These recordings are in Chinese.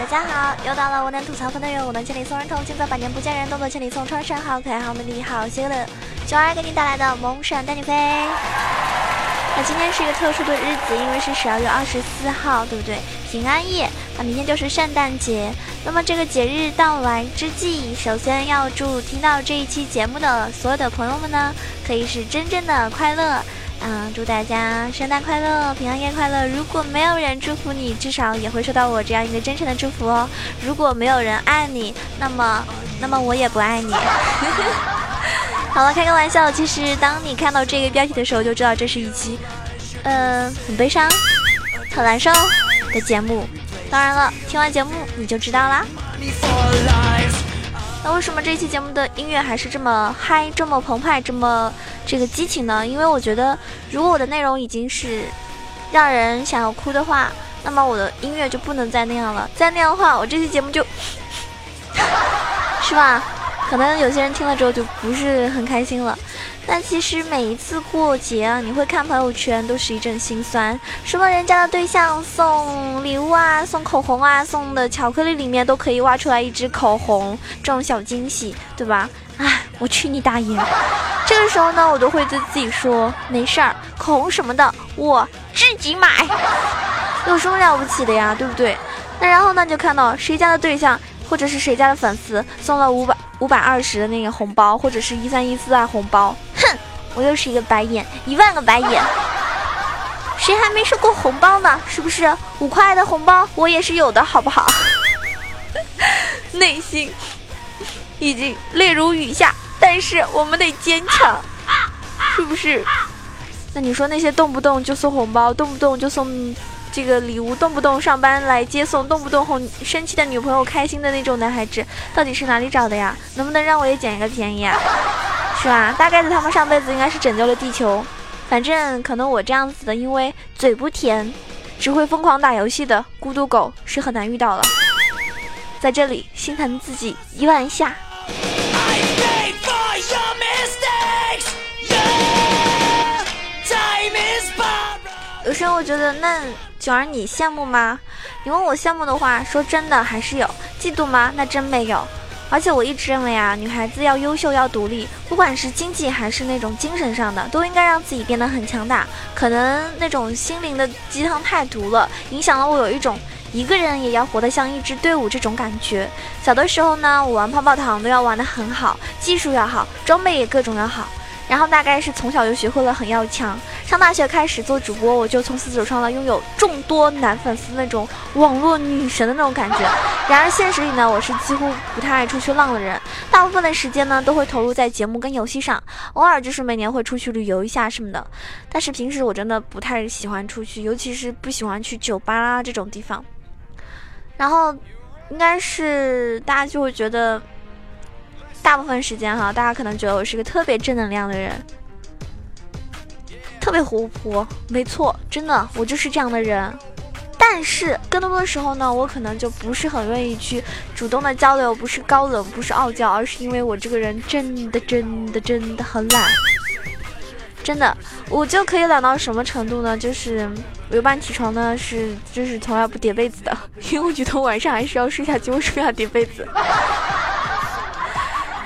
大家好！又到了我能吐槽分的人，我能千里送人头，现在百年不见人，动作千里送穿山，好可爱，好美丽，好邪恶的九儿给你带来的萌闪带你飞。那今天是一个特殊的日子，因为是十二月二十四号，对不对？平安夜。那明天就是圣诞节。那么这个节日到来之际，首先要祝听到这一期节目的所有的朋友们呢，可以是真正的快乐。嗯，祝大家圣诞快乐，平安夜快乐。如果没有人祝福你，至少也会收到我这样一个真诚的祝福哦。如果没有人爱你，那么，那么我也不爱你。好了，开个玩笑。其实，当你看到这个标题的时候，就知道这是一期，嗯，很悲伤、很难受的节目。当然了，听完节目你就知道啦。那为什么这期节目的音乐还是这么嗨、这么澎湃、这么这个激情呢？因为我觉得，如果我的内容已经是让人想要哭的话，那么我的音乐就不能再那样了。再那样的话，我这期节目就，是吧？可能有些人听了之后就不是很开心了。但其实每一次过节啊，你会看朋友圈，都是一阵心酸。什么人家的对象送礼物啊，送口红啊，送的巧克力里面都可以挖出来一支口红，这种小惊喜，对吧？哎，我去你大爷！这个时候呢，我都会对自己说，没事儿，口红什么的我自己买，有什么了不起的呀，对不对？那然后呢，就看到谁家的对象。或者是谁家的粉丝送了五百五百二十的那个红包，或者是一三一四啊红包，哼，我又是一个白眼，一万个白眼。谁还没收过红包呢？是不是五块的红包我也是有的，好不好？内心已经泪如雨下，但是我们得坚强，是不是？那你说那些动不动就送红包，动不动就送。这个礼物动不动上班来接送，动不动哄生气的女朋友开心的那种男孩子，到底是哪里找的呀？能不能让我也捡一个便宜啊？是吧？大概子他们上辈子应该是拯救了地球，反正可能我这样子的，因为嘴不甜，只会疯狂打游戏的孤独狗是很难遇到了。在这里心疼自己一万下。有时候我觉得那。九儿，你羡慕吗？你问我羡慕的话，说真的还是有；嫉妒吗？那真没有。而且我一直认为啊，女孩子要优秀，要独立，不管是经济还是那种精神上的，都应该让自己变得很强大。可能那种心灵的鸡汤太毒了，影响了我有一种一个人也要活得像一支队伍这种感觉。小的时候呢，我玩泡泡糖都要玩得很好，技术要好，装备也各种要好。然后大概是从小就学会了很要强，上大学开始做主播，我就从此走上了拥有众多男粉丝那种网络女神的那种感觉。然而现实里呢，我是几乎不太爱出去浪的人，大部分的时间呢都会投入在节目跟游戏上，偶尔就是每年会出去旅游一下什么的。但是平时我真的不太喜欢出去，尤其是不喜欢去酒吧啦这种地方。然后，应该是大家就会觉得。大部分时间哈，大家可能觉得我是个特别正能量的人，特别活泼。没错，真的，我就是这样的人。但是更多的时候呢，我可能就不是很愿意去主动的交流，不是高冷，不是傲娇，而是因为我这个人真的真的真的很懒。真的，我就可以懒到什么程度呢？就是我一般起床呢是就是从来不叠被子的，因为我觉得晚上还是要睡下去，为什么要叠被子？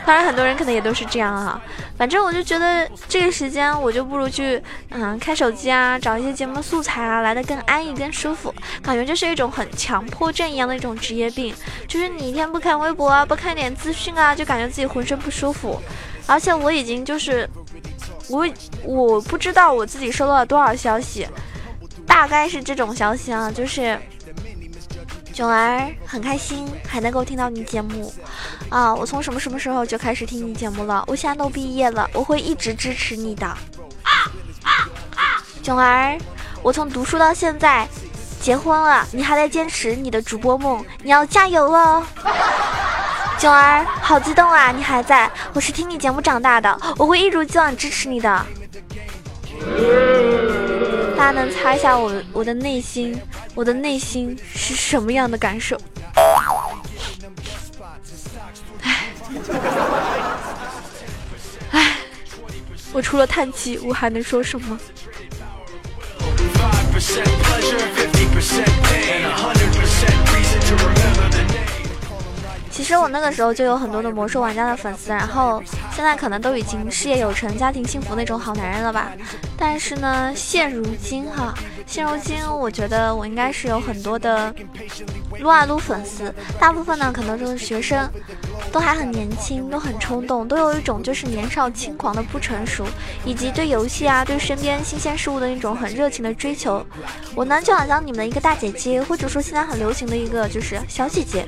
当然，很多人可能也都是这样哈。反正我就觉得这个时间，我就不如去嗯看手机啊，找一些节目素材啊，来的更安逸、更舒服。感觉这是一种很强迫症一样的一种职业病，就是你一天不看微博啊，不看点资讯啊，就感觉自己浑身不舒服。而且我已经就是我我不知道我自己收到了多少消息，大概是这种消息啊，就是。囧儿很开心还能够听到你节目，啊，我从什么什么时候就开始听你节目了？我现在都毕业了，我会一直支持你的。囧儿，我从读书到现在，结婚了，你还在坚持你的主播梦，你要加油哦。囧儿，好激动啊，你还在，我是听你节目长大的，我会一如既往支持你的。大家能猜一下我我的内心我的内心是什么样的感受？唉唉我除了叹气我还能说什么？其实我那个时候就有很多的魔兽玩家的粉丝然后现在可能都已经事业有成、家庭幸福那种好男人了吧。但是呢，现如今哈，现如今我觉得我应该是有很多的撸啊撸粉丝，大部分呢可能就是学生。都还很年轻，都很冲动，都有一种就是年少轻狂的不成熟，以及对游戏啊、对身边新鲜事物的一种很热情的追求。我呢就好像你们的一个大姐姐，或者说现在很流行的一个就是小姐姐。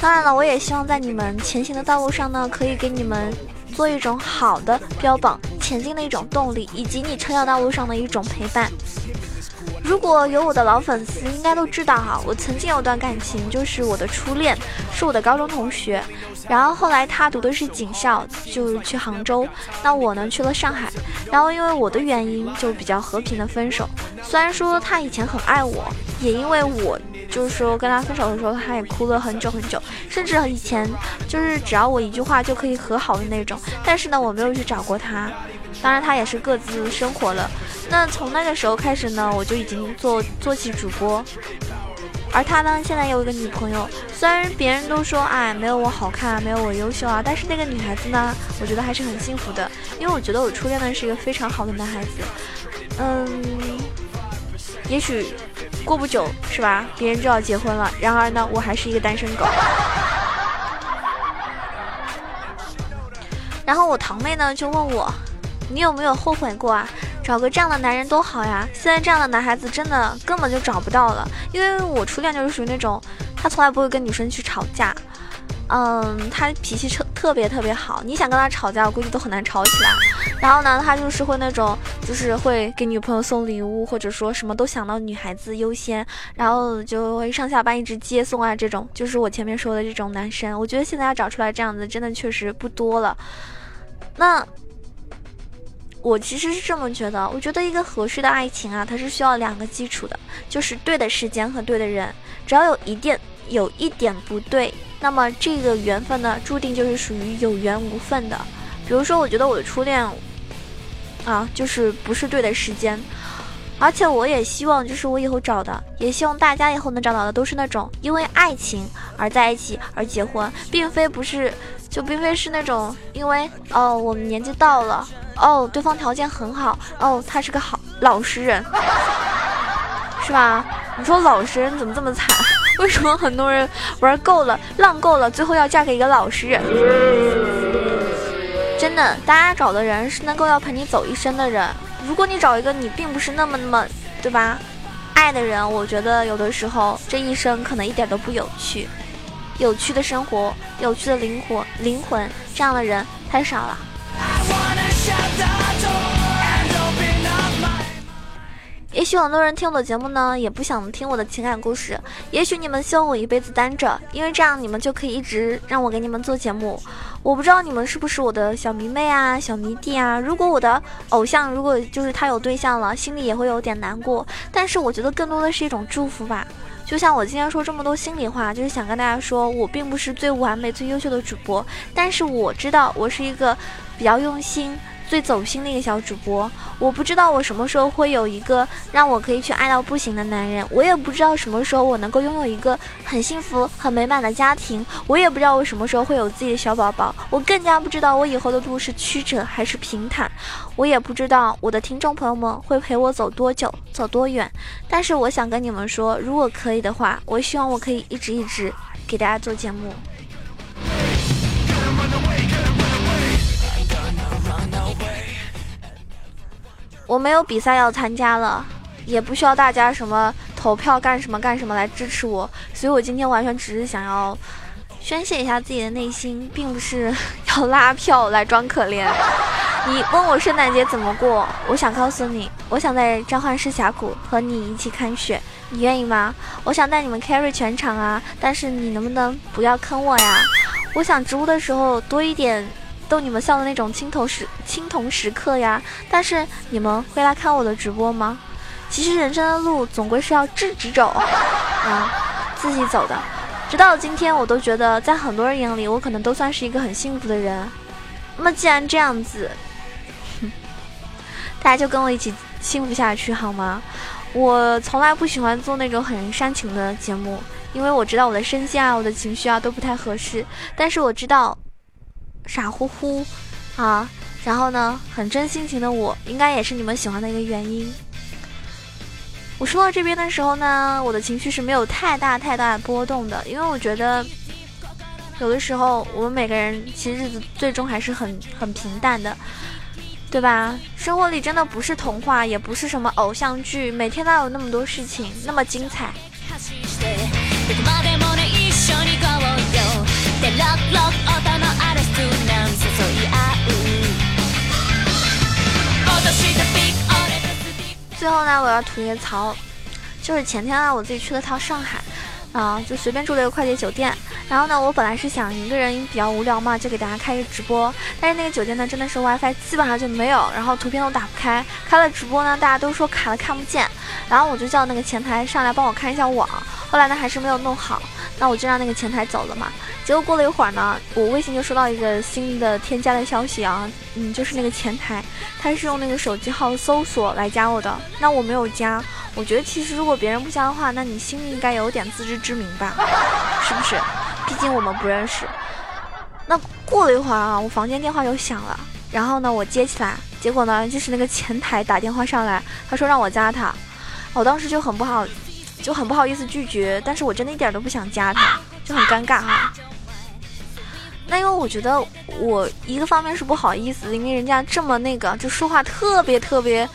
当然了，我也希望在你们前行的道路上呢，可以给你们做一种好的标榜，前进的一种动力，以及你成长道路上的一种陪伴。如果有我的老粉丝，应该都知道哈，我曾经有段感情，就是我的初恋，是我的高中同学。然后后来他读的是警校，就是去杭州，那我呢去了上海。然后因为我的原因，就比较和平的分手。虽然说他以前很爱我，也因为我就是说跟他分手的时候，他也哭了很久很久，甚至以前就是只要我一句话就可以和好的那种。但是呢，我没有去找过他。当然，他也是各自生活了。那从那个时候开始呢，我就已经做做起主播。而他呢，现在有一个女朋友。虽然别人都说，哎，没有我好看，没有我优秀啊，但是那个女孩子呢，我觉得还是很幸福的。因为我觉得我初恋呢是一个非常好的男孩子。嗯，也许过不久是吧，别人就要结婚了。然而呢，我还是一个单身狗。然后我堂妹呢就问我。你有没有后悔过啊？找个这样的男人多好呀！现在这样的男孩子真的根本就找不到了。因为我初恋就是属于那种，他从来不会跟女生去吵架，嗯，他脾气特特别特别好，你想跟他吵架，我估计都很难吵起来。然后呢，他就是会那种，就是会给女朋友送礼物，或者说什么都想到女孩子优先，然后就会上下班一直接送啊，这种就是我前面说的这种男生。我觉得现在要找出来这样子，真的确实不多了。那。我其实是这么觉得，我觉得一个合适的爱情啊，它是需要两个基础的，就是对的时间和对的人。只要有一点有一点不对，那么这个缘分呢，注定就是属于有缘无分的。比如说，我觉得我的初恋啊，就是不是对的时间，而且我也希望，就是我以后找的，也希望大家以后能找到的，都是那种因为爱情而在一起而结婚，并非不是，就并非是那种因为哦，我们年纪到了。哦，对方条件很好哦，他是个好老实人，是吧？你说老实人怎么这么惨？为什么很多人玩够了、浪够了，最后要嫁给一个老实人？真的，大家找的人是能够要陪你走一生的人。如果你找一个你并不是那么那么，对吧？爱的人，我觉得有的时候这一生可能一点都不有趣。有趣的生活，有趣的灵魂，灵魂这样的人太少了。也许很多人听我的节目呢，也不想听我的情感故事。也许你们希望我一辈子单着，因为这样你们就可以一直让我给你们做节目。我不知道你们是不是我的小迷妹啊、小迷弟啊。如果我的偶像，如果就是他有对象了，心里也会有点难过。但是我觉得更多的是一种祝福吧。就像我今天说这么多心里话，就是想跟大家说，我并不是最完美、最优秀的主播，但是我知道我是一个比较用心。最走心的一个小主播，我不知道我什么时候会有一个让我可以去爱到不行的男人，我也不知道什么时候我能够拥有一个很幸福、很美满的家庭，我也不知道我什么时候会有自己的小宝宝，我更加不知道我以后的路是曲折还是平坦，我也不知道我的听众朋友们会陪我走多久、走多远。但是我想跟你们说，如果可以的话，我希望我可以一直一直给大家做节目。我没有比赛要参加了，也不需要大家什么投票干什么干什么来支持我，所以我今天完全只是想要宣泄一下自己的内心，并不是要拉票来装可怜。你问我圣诞节怎么过，我想告诉你，我想在召唤师峡谷和你一起看雪，你愿意吗？我想带你们 carry 全场啊，但是你能不能不要坑我呀？我想植物的时候多一点。逗你们笑的那种青铜时青铜时刻呀！但是你们会来看我的直播吗？其实人生的路总归是要自己走啊，自己走的。直到今天，我都觉得在很多人眼里，我可能都算是一个很幸福的人。那么既然这样子，大家就跟我一起幸福下去好吗？我从来不喜欢做那种很煽情的节目，因为我知道我的声线啊，我的情绪啊都不太合适。但是我知道，傻乎乎啊，然后呢，很真性情的我，应该也是你们喜欢的一个原因。我说到这边的时候呢，我的情绪是没有太大太大的波动的，因为我觉得有的时候我们每个人其实日子最终还是很很平淡的，对吧？生活里真的不是童话，也不是什么偶像剧，每天都有那么多事情，那么精彩。最后呢，我要吐一个槽，就是前天啊，我自己去了趟上海，啊，就随便住了一个快捷酒店。然后呢，我本来是想一个人比较无聊嘛，就给大家开个直播。但是那个酒店呢，真的是 WiFi 基本上就没有，然后图片都打不开。开了直播呢，大家都说卡了看不见。然后我就叫那个前台上来帮我看一下网。后来呢，还是没有弄好。那我就让那个前台走了嘛。结果过了一会儿呢，我微信就收到一个新的添加的消息啊，嗯，就是那个前台，他是用那个手机号搜索来加我的。那我没有加，我觉得其实如果别人不加的话，那你心里应该有点自知之明吧，是不是？毕竟我们不认识。那过了一会儿啊，我房间电话又响了，然后呢，我接起来，结果呢，就是那个前台打电话上来，他说让我加他，我当时就很不好。就很不好意思拒绝，但是我真的一点都不想加他，就很尴尬哈。那因为我觉得我一个方面是不好意思，因为人家这么那个，就说话特别特别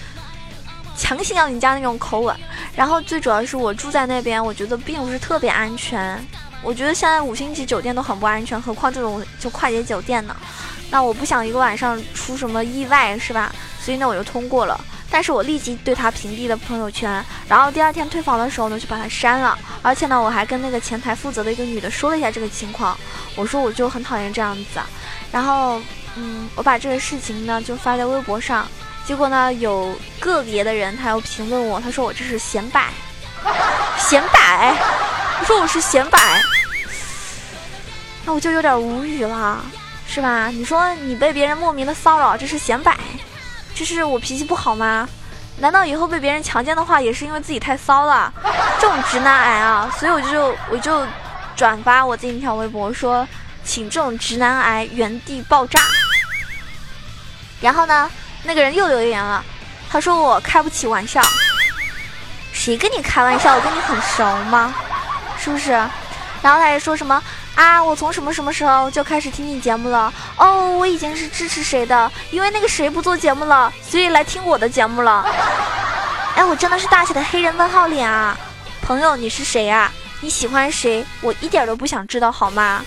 强行要你加那种口吻。然后最主要是我住在那边，我觉得并不是特别安全。我觉得现在五星级酒店都很不安全，何况这种就快捷酒店呢？那我不想一个晚上出什么意外，是吧？所以呢，我就通过了。但是我立即对他屏蔽了朋友圈，然后第二天退房的时候呢，就把他删了。而且呢，我还跟那个前台负责的一个女的说了一下这个情况，我说我就很讨厌这样子。然后，嗯，我把这个事情呢就发在微博上，结果呢有个别的人他又评论我，他说我这是显摆，显摆，他说我是显摆，那我就有点无语了，是吧？你说你被别人莫名的骚扰，这是显摆。这是我脾气不好吗？难道以后被别人强奸的话，也是因为自己太骚了？这种直男癌啊！所以我就我就转发我自己一条微博说，请这种直男癌原地爆炸。然后呢，那个人又留言了，他说我开不起玩笑。谁跟你开玩笑？我跟你很熟吗？是不是？然后他还说什么？啊！我从什么什么时候就开始听你节目了？哦，我以前是支持谁的，因为那个谁不做节目了，所以来听我的节目了。哎，我真的是大写的黑人问号脸啊！朋友，你是谁啊？你喜欢谁？我一点都不想知道，好吗？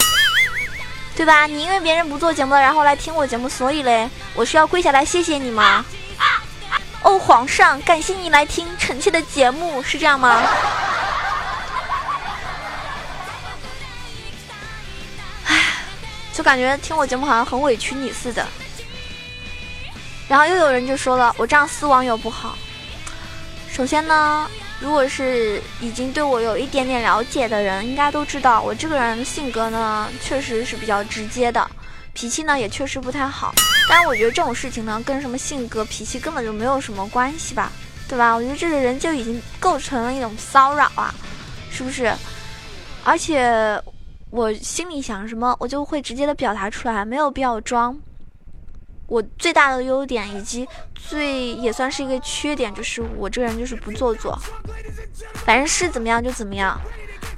对吧？你因为别人不做节目，然后来听我节目，所以嘞，我是要跪下来谢谢你吗？哦，皇上，感谢你来听臣妾的节目，是这样吗？就感觉听我节目好像很委屈你似的，然后又有人就说了，我这样撕网友不好。首先呢，如果是已经对我有一点点了解的人，应该都知道我这个人性格呢，确实是比较直接的，脾气呢也确实不太好。但我觉得这种事情呢，跟什么性格脾气根本就没有什么关系吧，对吧？我觉得这个人就已经构成了一种骚扰啊，是不是？而且。我心里想什么，我就会直接的表达出来，没有必要装。我最大的优点以及最也算是一个缺点，就是我这个人就是不做作，反正是怎么样就怎么样。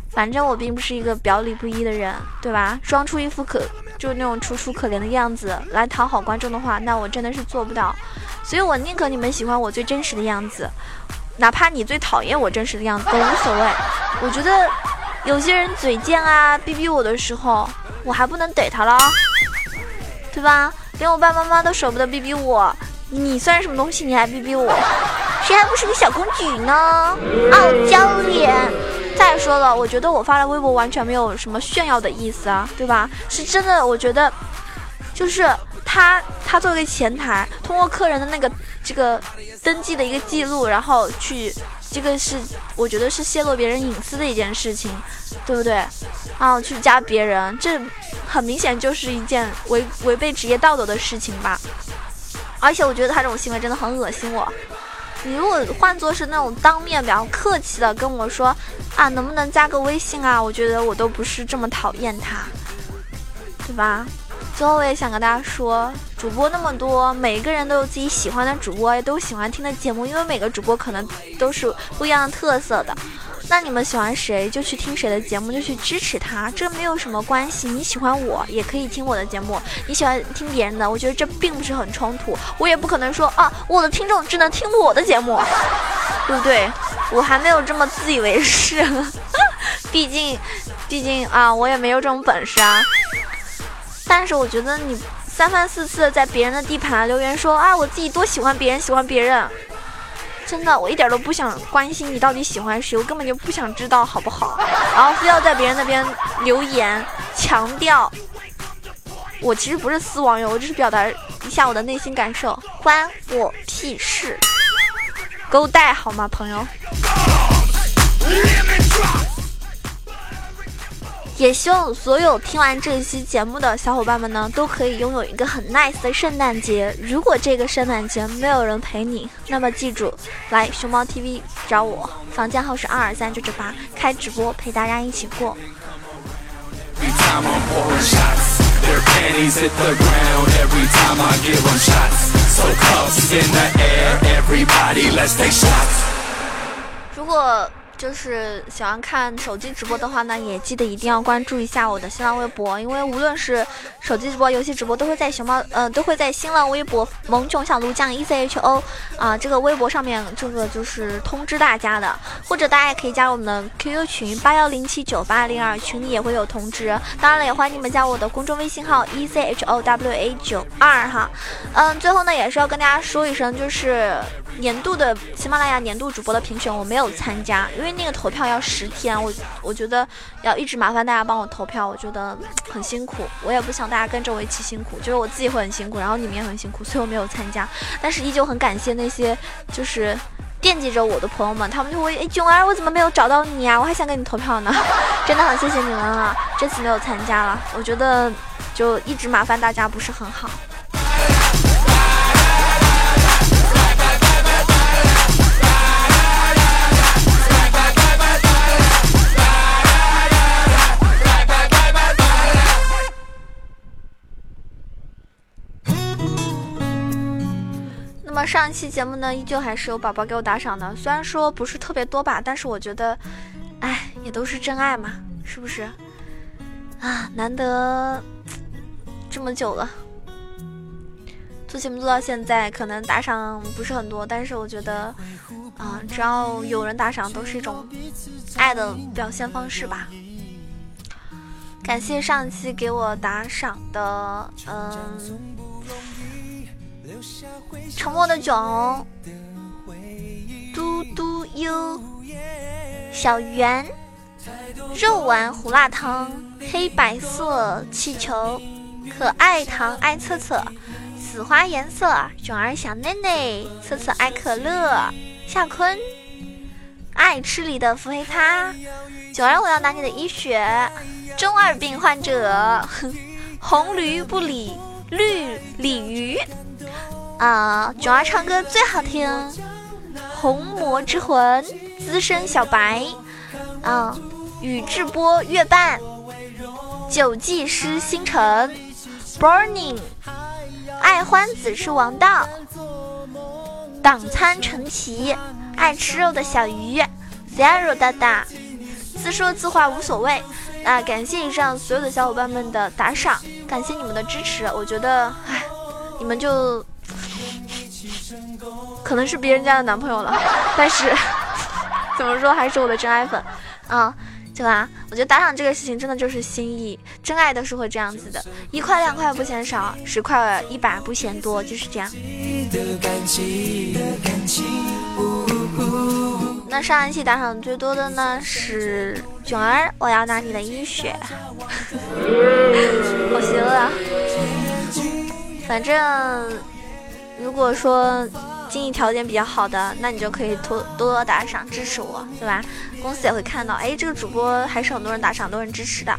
反正我并不是一个表里不一的人，对吧？装出一副可就那种楚楚可怜的样子来讨好观众的话，那我真的是做不到。所以我宁可你们喜欢我最真实的样子，哪怕你最讨厌我真实的样子都无所谓。我觉得。有些人嘴贱啊，逼逼我的时候，我还不能怼他了，对吧？连我爸爸妈妈都舍不得逼逼我，你算什么东西？你还逼逼我？谁还不是个小公举呢？傲娇脸！再说了，我觉得我发的微博完全没有什么炫耀的意思啊，对吧？是真的，我觉得就是他，他作为前台，通过客人的那个这个登记的一个记录，然后去。这个是我觉得是泄露别人隐私的一件事情，对不对？啊，去加别人，这很明显就是一件违违背职业道德的事情吧。而且我觉得他这种行为真的很恶心我。你如果换作是那种当面比较客气的跟我说啊，能不能加个微信啊？我觉得我都不是这么讨厌他，对吧？最后我也想跟大家说，主播那么多，每个人都有自己喜欢的主播，也都喜欢听的节目，因为每个主播可能都是不一样的特色的。那你们喜欢谁就去听谁的节目，就去支持他，这没有什么关系。你喜欢我也可以听我的节目，你喜欢听别人的，我觉得这并不是很冲突。我也不可能说啊，我的听众只能听我的节目，对 不对？我还没有这么自以为是，毕竟，毕竟啊，我也没有这种本事啊。但是我觉得你三番四次在别人的地盘留言说啊，我自己多喜欢别人，喜欢别人。真的，我一点都不想关心你到底喜欢谁，我根本就不想知道，好不好？然后非要在别人那边留言，强调我其实不是私网友，我只是表达一下我的内心感受，关我屁事，勾带好吗，朋友？也希望所有听完这一期节目的小伙伴们呢，都可以拥有一个很 nice 的圣诞节。如果这个圣诞节没有人陪你，那么记住，来熊猫 TV 找我，房间号是二二三九九八，开直播陪大家一起过。如果。就是喜欢看手机直播的话呢，也记得一定要关注一下我的新浪微博，因为无论是手机直播、游戏直播，都会在熊猫呃都会在新浪微博萌囧小鹿酱 E C H O 啊这个微博上面，这个就是通知大家的，或者大家也可以加入我们的 Q Q 群八幺零七九八零二，群里也会有通知。当然了，也欢迎你们加我的公众微信号 E C H O W A 九二哈。嗯，最后呢，也是要跟大家说一声，就是年度的喜马拉雅年度主播的评选我没有参加，因为。那个投票要十天，我我觉得要一直麻烦大家帮我投票，我觉得很辛苦，我也不想大家跟着我一起辛苦，就是我自己会很辛苦，然后你们也很辛苦，所以我没有参加。但是依旧很感谢那些就是惦记着我的朋友们，他们就会哎囧儿，我怎么没有找到你啊？我还想给你投票呢，真的很谢谢你们啊！这次没有参加了，我觉得就一直麻烦大家不是很好。上一期节目呢，依旧还是有宝宝给我打赏的，虽然说不是特别多吧，但是我觉得，哎，也都是真爱嘛，是不是？啊，难得这么久了，做节目做到现在，可能打赏不是很多，但是我觉得，啊，只要有人打赏，都是一种爱的表现方式吧。感谢上期给我打赏的，嗯。沉默的囧，嘟嘟悠，小圆，肉丸胡辣汤，黑白色气球，可爱糖爱测测，紫花颜色，囧儿小内内，测测爱可乐，夏坤，爱吃梨的腹黑咖，囧儿我要拿你的医学，中二病患者，红驴不理绿鲤鱼。啊，囧儿唱歌最好听，《红魔之魂》资深小白，啊，宇智波月半，九技师星辰，Burning，爱欢子是王道，党参陈奇，爱吃肉的小鱼，Zero 大大，自说自话无所谓。那感谢以上所有的小伙伴们的打赏，感谢你们的支持。我觉得，唉，你们就。可能是别人家的男朋友了，但是 怎么说还是我的真爱粉啊！对吧？我觉得打赏这个事情真的就是心意，真爱都是会这样子的，一块两块不嫌少，十块一百不嫌多，就是这样。那上一期打赏最多的呢是囧儿，我要拿你的一血，我行了，反正。如果说经济条件比较好的，那你就可以多多多打赏支持我，对吧？公司也会看到，哎，这个主播还是很多人打赏，很多人支持的。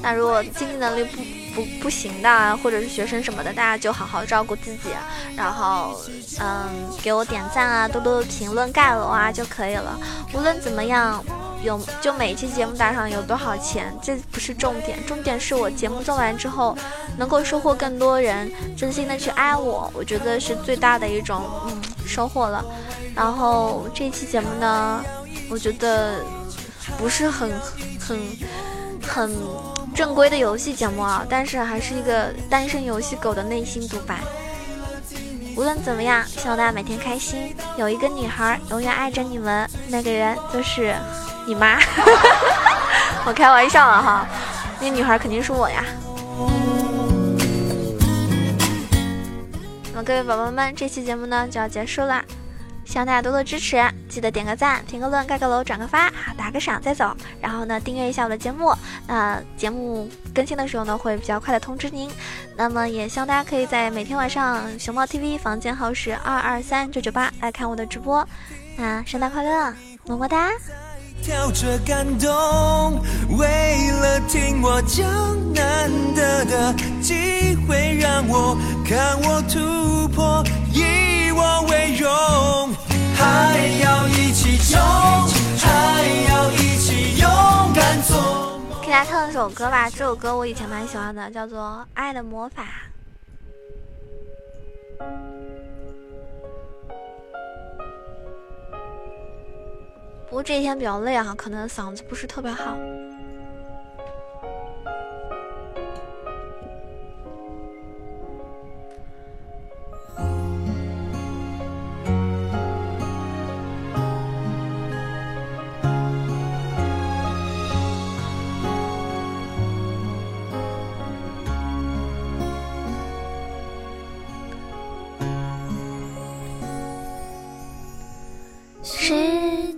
那如果经济能力不不不行的，或者是学生什么的，大家就好好照顾自己，然后嗯，给我点赞啊，多多评论盖楼啊就可以了。无论怎么样。有就每一期节目打赏有多少钱，这不是重点，重点是我节目做完之后，能够收获更多人真心的去爱我，我觉得是最大的一种嗯收获了。然后这期节目呢，我觉得不是很很很正规的游戏节目啊，但是还是一个单身游戏狗的内心独白。无论怎么样，希望大家每天开心，有一个女孩永远爱着你们，那个人就是。你妈，我开玩笑了哈，那女孩肯定是我呀。那么各位宝宝们，这期节目呢就要结束了，希望大家多多支持，记得点个赞、评个论、盖个楼、转个发，好打个赏再走。然后呢，订阅一下我的节目，那节目更新的时候呢会比较快的通知您。那么也希望大家可以在每天晚上熊猫 TV 房间号是二二三九九八来看我的直播。那圣诞快乐，么么哒。跳着感动，为了听我讲难得的机会，让我看我突破，以我为荣，还要一起冲，还要一起勇敢做。给大家唱一首歌吧，这首歌我以前蛮喜欢的，叫做《爱的魔法》。不过这几天比较累啊，可能嗓子不是特别好。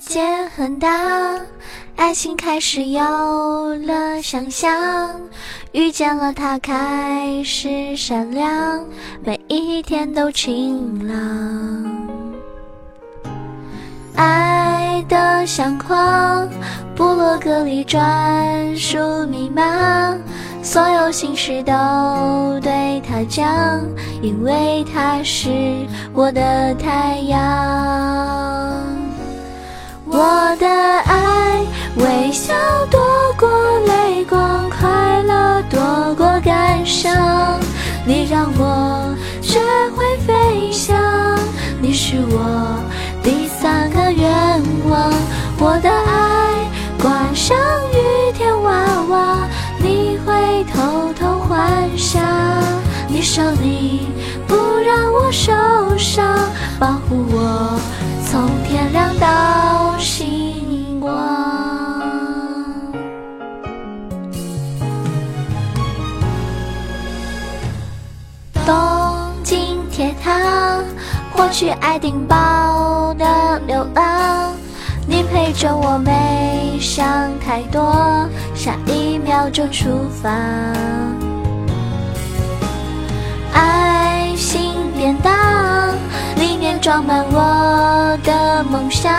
世界很大，爱情开始有了想象，遇见了他开始闪亮，每一天都晴朗。爱的相框，部落格里专属密码，所有心事都对他讲，因为他是我的太阳。我的爱，微笑躲过泪光，快乐躲过感伤。你让我学会飞翔，你是我第三个愿望。我的爱，挂上雨天娃娃，你会偷偷幻想。你说你不让我受伤，保护我。从天亮到获取爱丁堡的流浪，你陪着我没想太多，下一秒就出发，爱心便当。里面装满我的梦想，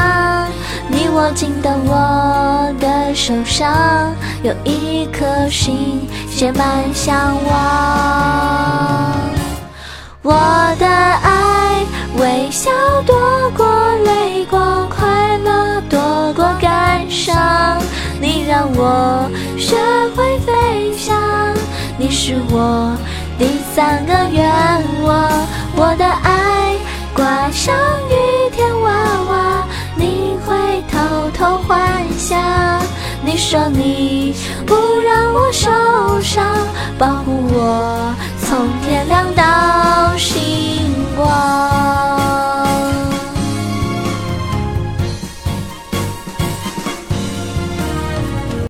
你握紧的我的手上，有一颗心写满向往。我的爱，笑多过泪光，快乐多过感伤，你让我学会飞翔。你是我第三个愿望，我的爱挂上雨天娃娃，你会偷偷幻想。你说你不让我受伤，保护我从天亮到星光。